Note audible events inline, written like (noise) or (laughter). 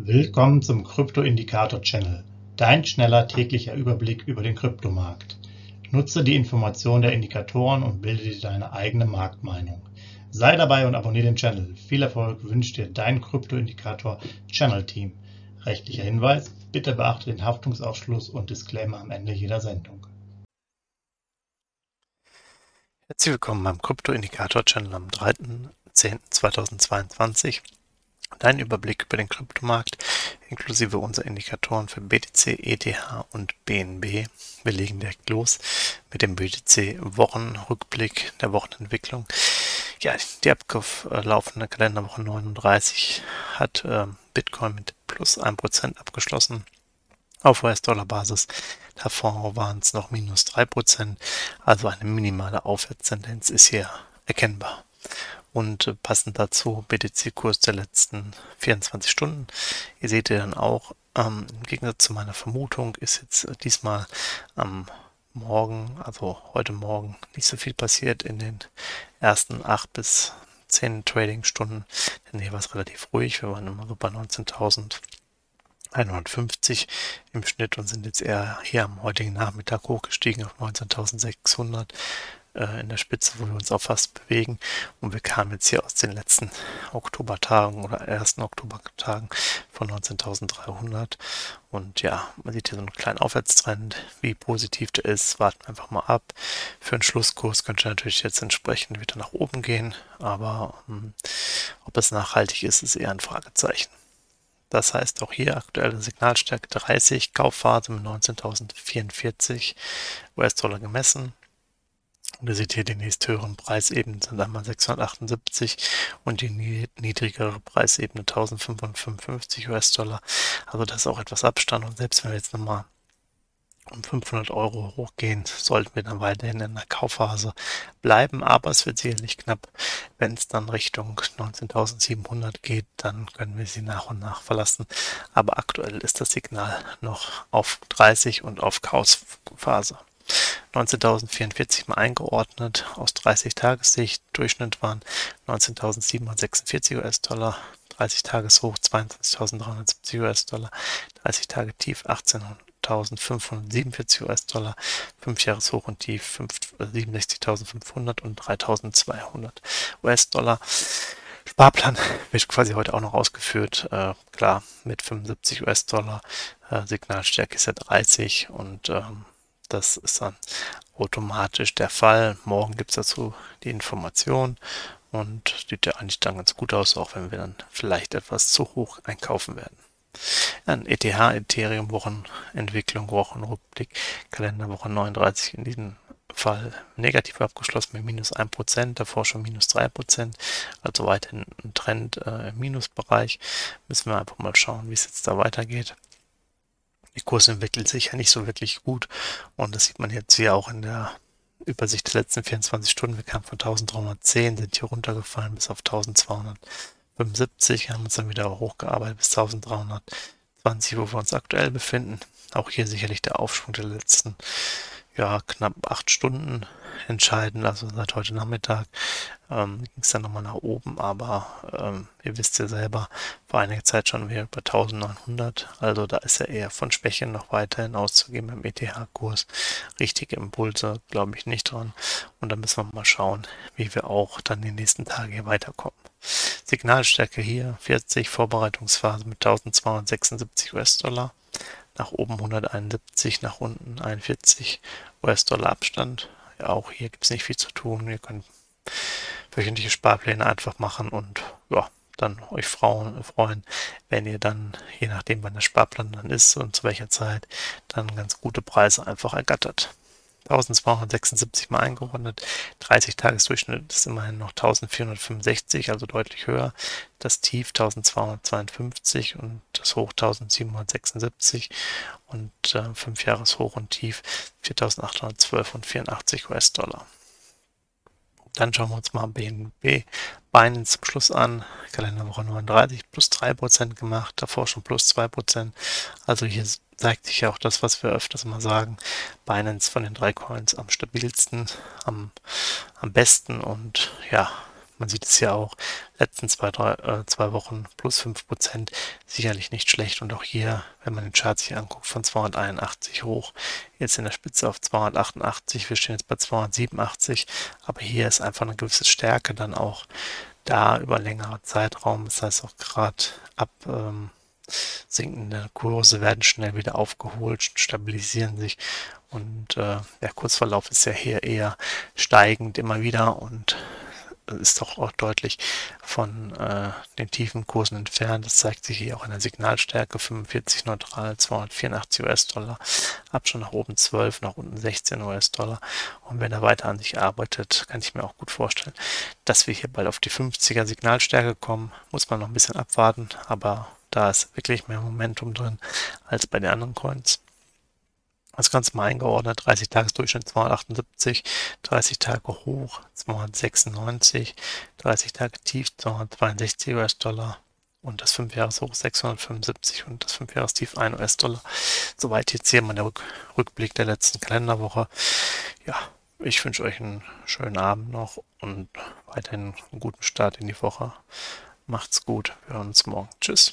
Willkommen zum Krypto-Indikator-Channel, dein schneller täglicher Überblick über den Kryptomarkt. Nutze die Informationen der Indikatoren und bilde dir deine eigene Marktmeinung. Sei dabei und abonniere den Channel. Viel Erfolg wünscht dir dein Krypto-Indikator-Channel-Team. Rechtlicher Hinweis, bitte beachte den Haftungsausschluss und Disclaimer am Ende jeder Sendung. Herzlich willkommen beim Krypto-Indikator-Channel am 3.10.2022. Dein Überblick über den Kryptomarkt inklusive unserer Indikatoren für BTC, ETH und BNB. Wir legen direkt los mit dem BTC-Wochenrückblick der Wochenentwicklung. Ja, die ablaufende Kalenderwoche 39 hat äh, Bitcoin mit plus 1% abgeschlossen auf US-Dollar-Basis. Davor waren es noch minus 3%, also eine minimale Aufwärtstendenz ist hier erkennbar und passend dazu BTC-Kurs der letzten 24 Stunden. Ihr seht ihr dann auch, ähm, im Gegensatz zu meiner Vermutung ist jetzt diesmal am Morgen, also heute Morgen, nicht so viel passiert in den ersten 8 bis 10 Trading-Stunden. Denn hier war es relativ ruhig. Wir waren immer so bei 19.150 im Schnitt und sind jetzt eher hier am heutigen Nachmittag hochgestiegen auf 19.600 äh, in der Spitze, wo wir uns auch fast bewegen. Und wir kamen jetzt hier aus den letzten Oktobertagen oder ersten Oktobertagen von 19.300. Und ja, man sieht hier so einen kleinen Aufwärtstrend. Wie positiv der ist, warten wir einfach mal ab. Für einen Schlusskurs könnte natürlich jetzt entsprechend wieder nach oben gehen. Aber ähm, ob es nachhaltig ist, ist eher ein Fragezeichen. Das heißt auch hier aktuelle Signalstärke 30, Kaufphase mit 19.044 US-Dollar gemessen. Und ihr seht hier die nächsthöheren Preisebenen sind einmal 678 und die niedrigere Preisebene 1555 US-Dollar. Also das ist auch etwas Abstand und selbst wenn wir jetzt nochmal um 500 Euro hochgehen, sollten wir dann weiterhin in der Kaufphase bleiben, aber es wird sicherlich knapp. Wenn es dann Richtung 19.700 geht, dann können wir sie nach und nach verlassen. Aber aktuell ist das Signal noch auf 30 und auf Kaufphase. 19.044 mal eingeordnet aus 30 Tagessicht. Durchschnitt waren 19.746 US-Dollar, 30 Tageshoch 22.370 US-Dollar, 30 Tage Tief 18.547 US-Dollar, 5 Jahreshoch und Tief 67.500 und 3.200 US-Dollar. Sparplan (laughs) wird quasi heute auch noch ausgeführt. Äh, klar, mit 75 US-Dollar. Äh, Signalstärke ist ja 30 und ähm, das ist dann automatisch der Fall. Morgen gibt es dazu die Information und sieht ja eigentlich dann ganz gut aus, auch wenn wir dann vielleicht etwas zu hoch einkaufen werden. Dann ETH, Ethereum, Wochenentwicklung, Wochenrückblick, Kalenderwoche 39 in diesem Fall negativ abgeschlossen mit minus 1%, davor schon minus 3%, also weiterhin ein Trend äh, im Minusbereich. Müssen wir einfach mal schauen, wie es jetzt da weitergeht. Die Kurse entwickelt sich ja nicht so wirklich gut. Und das sieht man jetzt hier auch in der Übersicht der letzten 24 Stunden. Wir kamen von 1310, sind hier runtergefallen bis auf 1275, haben uns dann wieder hochgearbeitet bis 1320, wo wir uns aktuell befinden. Auch hier sicherlich der Aufschwung der letzten ja, knapp acht Stunden entscheiden, also seit heute Nachmittag ähm, ging es dann nochmal nach oben, aber ähm, ihr wisst ja selber, vor einiger Zeit schon wieder bei 1900, also da ist ja eher von Schwäche noch weiterhin auszugehen beim ETH-Kurs. Richtige Impulse glaube ich nicht dran und dann müssen wir mal schauen, wie wir auch dann die nächsten Tage hier weiterkommen. Signalstärke hier 40, Vorbereitungsphase mit 1276 US-Dollar nach oben 171, nach unten 41 US-Dollar Abstand. Ja, auch hier gibt es nicht viel zu tun. Ihr könnt wöchentliche Sparpläne einfach machen und ja, dann euch freuen, freuen, wenn ihr dann, je nachdem wann der Sparplan dann ist und zu welcher Zeit, dann ganz gute Preise einfach ergattert. 1276 mal eingeordnet. 30 Tagesdurchschnitt ist immerhin noch 1465, also deutlich höher. Das Tief 1252 und das Hoch 1776 und äh, 5 Jahres Hoch und Tief 4812 und 84 US-Dollar. Dann schauen wir uns mal BNB Binance zum Schluss an. Kalenderwoche 39 plus 3% gemacht, davor schon plus 2%. Also hier zeigt sich ja auch das, was wir öfters mal sagen. Binance von den drei Coins am stabilsten, am, am besten und ja, man sieht es ja auch, letzten zwei, drei, äh, zwei Wochen plus 5%, sicherlich nicht schlecht. Und auch hier, wenn man den Chart sich anguckt, von 281 hoch, jetzt in der Spitze auf 288, wir stehen jetzt bei 287, aber hier ist einfach eine gewisse Stärke dann auch da über längere Zeitraum. Das heißt auch gerade ab ähm, sinkende Kurse werden schnell wieder aufgeholt, stabilisieren sich und äh, der Kurzverlauf ist ja hier eher steigend immer wieder und ist doch auch deutlich von äh, den tiefen Kursen entfernt. Das zeigt sich hier auch in der Signalstärke 45 neutral, 284 US-Dollar, Abstand nach oben 12, nach unten 16 US-Dollar. Und wenn er weiter an sich arbeitet, kann ich mir auch gut vorstellen, dass wir hier bald auf die 50er Signalstärke kommen. Muss man noch ein bisschen abwarten, aber da ist wirklich mehr Momentum drin als bei den anderen Coins. Das Ganze mal eingeordnet, 30 Tagesdurchschnitt 278, 30 Tage hoch 296, 30 Tage tief 262 US-Dollar und das 5 Jahres hoch 675 und das 5 Jahres tief 1 US-Dollar. Soweit jetzt hier mal der Rückblick der letzten Kalenderwoche. Ja, ich wünsche euch einen schönen Abend noch und weiterhin einen guten Start in die Woche. Macht's gut, wir hören uns morgen. Tschüss.